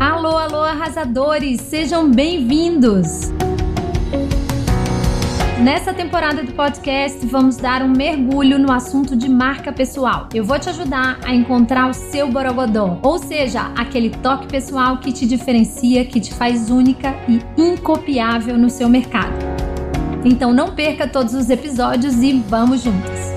Alô, alô, arrasadores, sejam bem-vindos! Nessa temporada do podcast, vamos dar um mergulho no assunto de marca pessoal. Eu vou te ajudar a encontrar o seu borogodó, ou seja, aquele toque pessoal que te diferencia, que te faz única e incopiável no seu mercado. Então não perca todos os episódios e vamos juntos!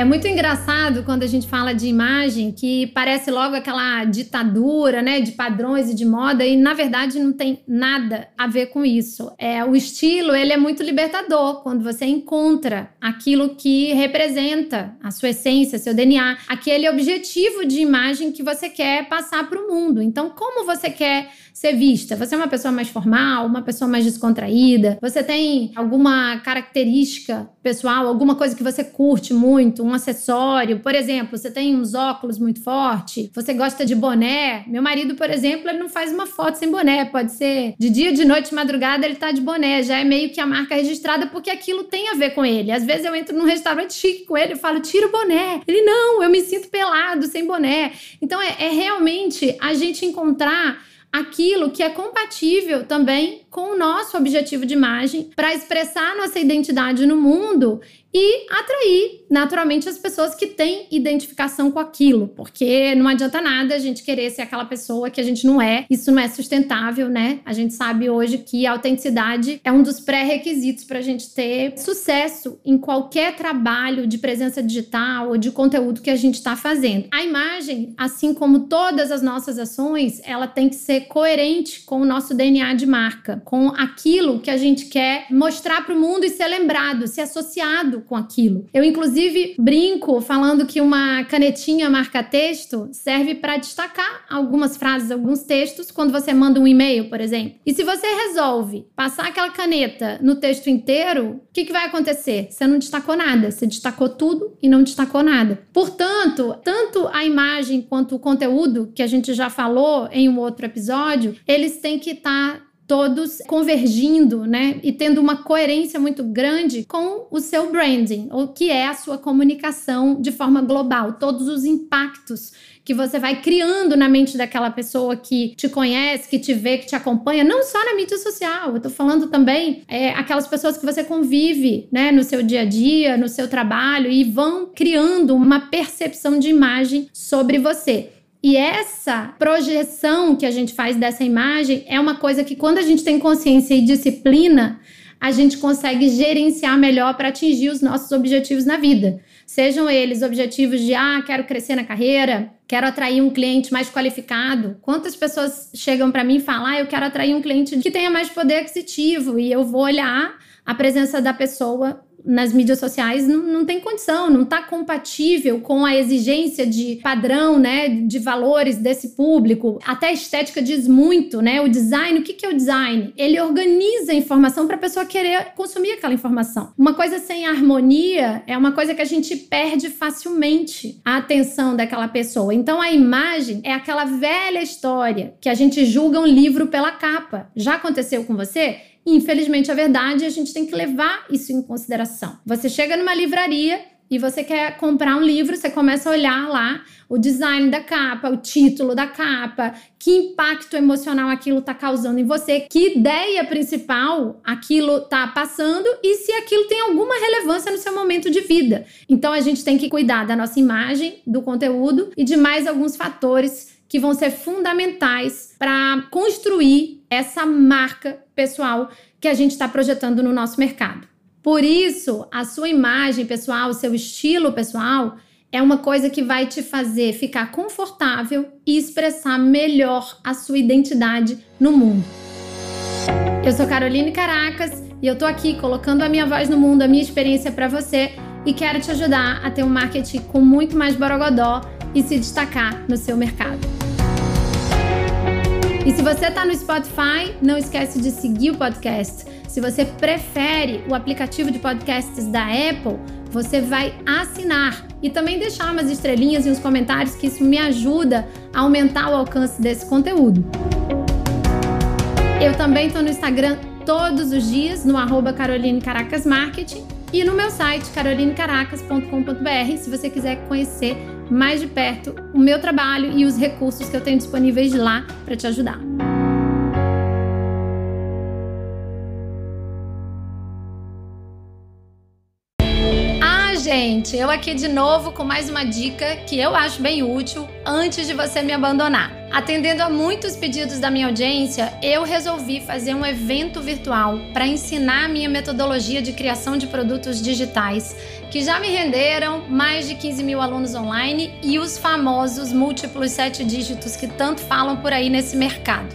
É muito engraçado quando a gente fala de imagem que parece logo aquela ditadura, né, de padrões e de moda e na verdade não tem nada a ver com isso. É o estilo, ele é muito libertador quando você encontra aquilo que representa a sua essência, seu DNA, aquele objetivo de imagem que você quer passar para o mundo. Então, como você quer ser vista? Você é uma pessoa mais formal, uma pessoa mais descontraída? Você tem alguma característica pessoal, alguma coisa que você curte muito, um acessório? Por exemplo, você tem uns óculos muito forte, você gosta de boné. Meu marido, por exemplo, ele não faz uma foto sem boné. Pode ser de dia, de noite, de madrugada, ele tá de boné. Já é meio que a marca registrada porque aquilo tem a ver com ele. Às vezes eu entro num restaurante chique com ele e falo, tira o boné. Ele, não, eu me sinto pelado, sem boné. Então é, é realmente a gente encontrar aquilo que é compatível também com o nosso objetivo de imagem para expressar nossa identidade no mundo e atrair naturalmente as pessoas que têm identificação com aquilo, porque não adianta nada a gente querer ser aquela pessoa que a gente não é, isso não é sustentável, né? A gente sabe hoje que a autenticidade é um dos pré-requisitos para a gente ter sucesso em qualquer trabalho de presença digital ou de conteúdo que a gente está fazendo. A imagem, assim como todas as nossas ações, ela tem que ser coerente com o nosso DNA de marca, com aquilo que a gente quer mostrar para o mundo e ser lembrado, ser associado com aquilo. Eu, inclusive, brinco falando que uma canetinha marca-texto serve para destacar algumas frases, alguns textos, quando você manda um e-mail, por exemplo. E se você resolve passar aquela caneta no texto inteiro, o que, que vai acontecer? Você não destacou nada, você destacou tudo e não destacou nada. Portanto, tanto a imagem quanto o conteúdo, que a gente já falou em um outro episódio, eles têm que estar tá todos convergindo, né, e tendo uma coerência muito grande com o seu branding, ou que é a sua comunicação de forma global, todos os impactos que você vai criando na mente daquela pessoa que te conhece, que te vê, que te acompanha, não só na mídia social. Eu tô falando também é, aquelas pessoas que você convive, né, no seu dia a dia, no seu trabalho e vão criando uma percepção de imagem sobre você. E essa projeção que a gente faz dessa imagem é uma coisa que, quando a gente tem consciência e disciplina, a gente consegue gerenciar melhor para atingir os nossos objetivos na vida. Sejam eles objetivos de, ah, quero crescer na carreira, quero atrair um cliente mais qualificado. Quantas pessoas chegam para mim e falam, ah, eu quero atrair um cliente que tenha mais poder aquisitivo e eu vou olhar a presença da pessoa nas mídias sociais não, não tem condição, não está compatível com a exigência de padrão, né, de valores desse público. Até a estética diz muito, né? O design, o que, que é o design? Ele organiza a informação para a pessoa querer consumir aquela informação. Uma coisa sem harmonia é uma coisa que a gente perde facilmente a atenção daquela pessoa. Então a imagem é aquela velha história que a gente julga um livro pela capa. Já aconteceu com você? Infelizmente, a verdade, a gente tem que levar isso em consideração. Você chega numa livraria e você quer comprar um livro, você começa a olhar lá o design da capa, o título da capa, que impacto emocional aquilo está causando em você, que ideia principal aquilo está passando e se aquilo tem alguma relevância no seu momento de vida. Então a gente tem que cuidar da nossa imagem, do conteúdo e de mais alguns fatores que vão ser fundamentais para construir essa marca pessoal que a gente está projetando no nosso mercado. Por isso, a sua imagem pessoal, o seu estilo pessoal, é uma coisa que vai te fazer ficar confortável e expressar melhor a sua identidade no mundo. Eu sou Caroline Caracas e eu tô aqui colocando a minha voz no mundo, a minha experiência para você e quero te ajudar a ter um marketing com muito mais borogodó e se destacar no seu mercado. E se você está no Spotify, não esquece de seguir o podcast. Se você prefere o aplicativo de podcasts da Apple, você vai assinar e também deixar umas estrelinhas e uns comentários, que isso me ajuda a aumentar o alcance desse conteúdo. Eu também estou no Instagram todos os dias, no arroba Caroline Caracas Marketing. E no meu site carolinecaracas.com.br, se você quiser conhecer mais de perto o meu trabalho e os recursos que eu tenho disponíveis lá para te ajudar. Ah, gente, eu aqui de novo com mais uma dica que eu acho bem útil antes de você me abandonar. Atendendo a muitos pedidos da minha audiência, eu resolvi fazer um evento virtual para ensinar a minha metodologia de criação de produtos digitais, que já me renderam mais de 15 mil alunos online e os famosos múltiplos sete dígitos que tanto falam por aí nesse mercado.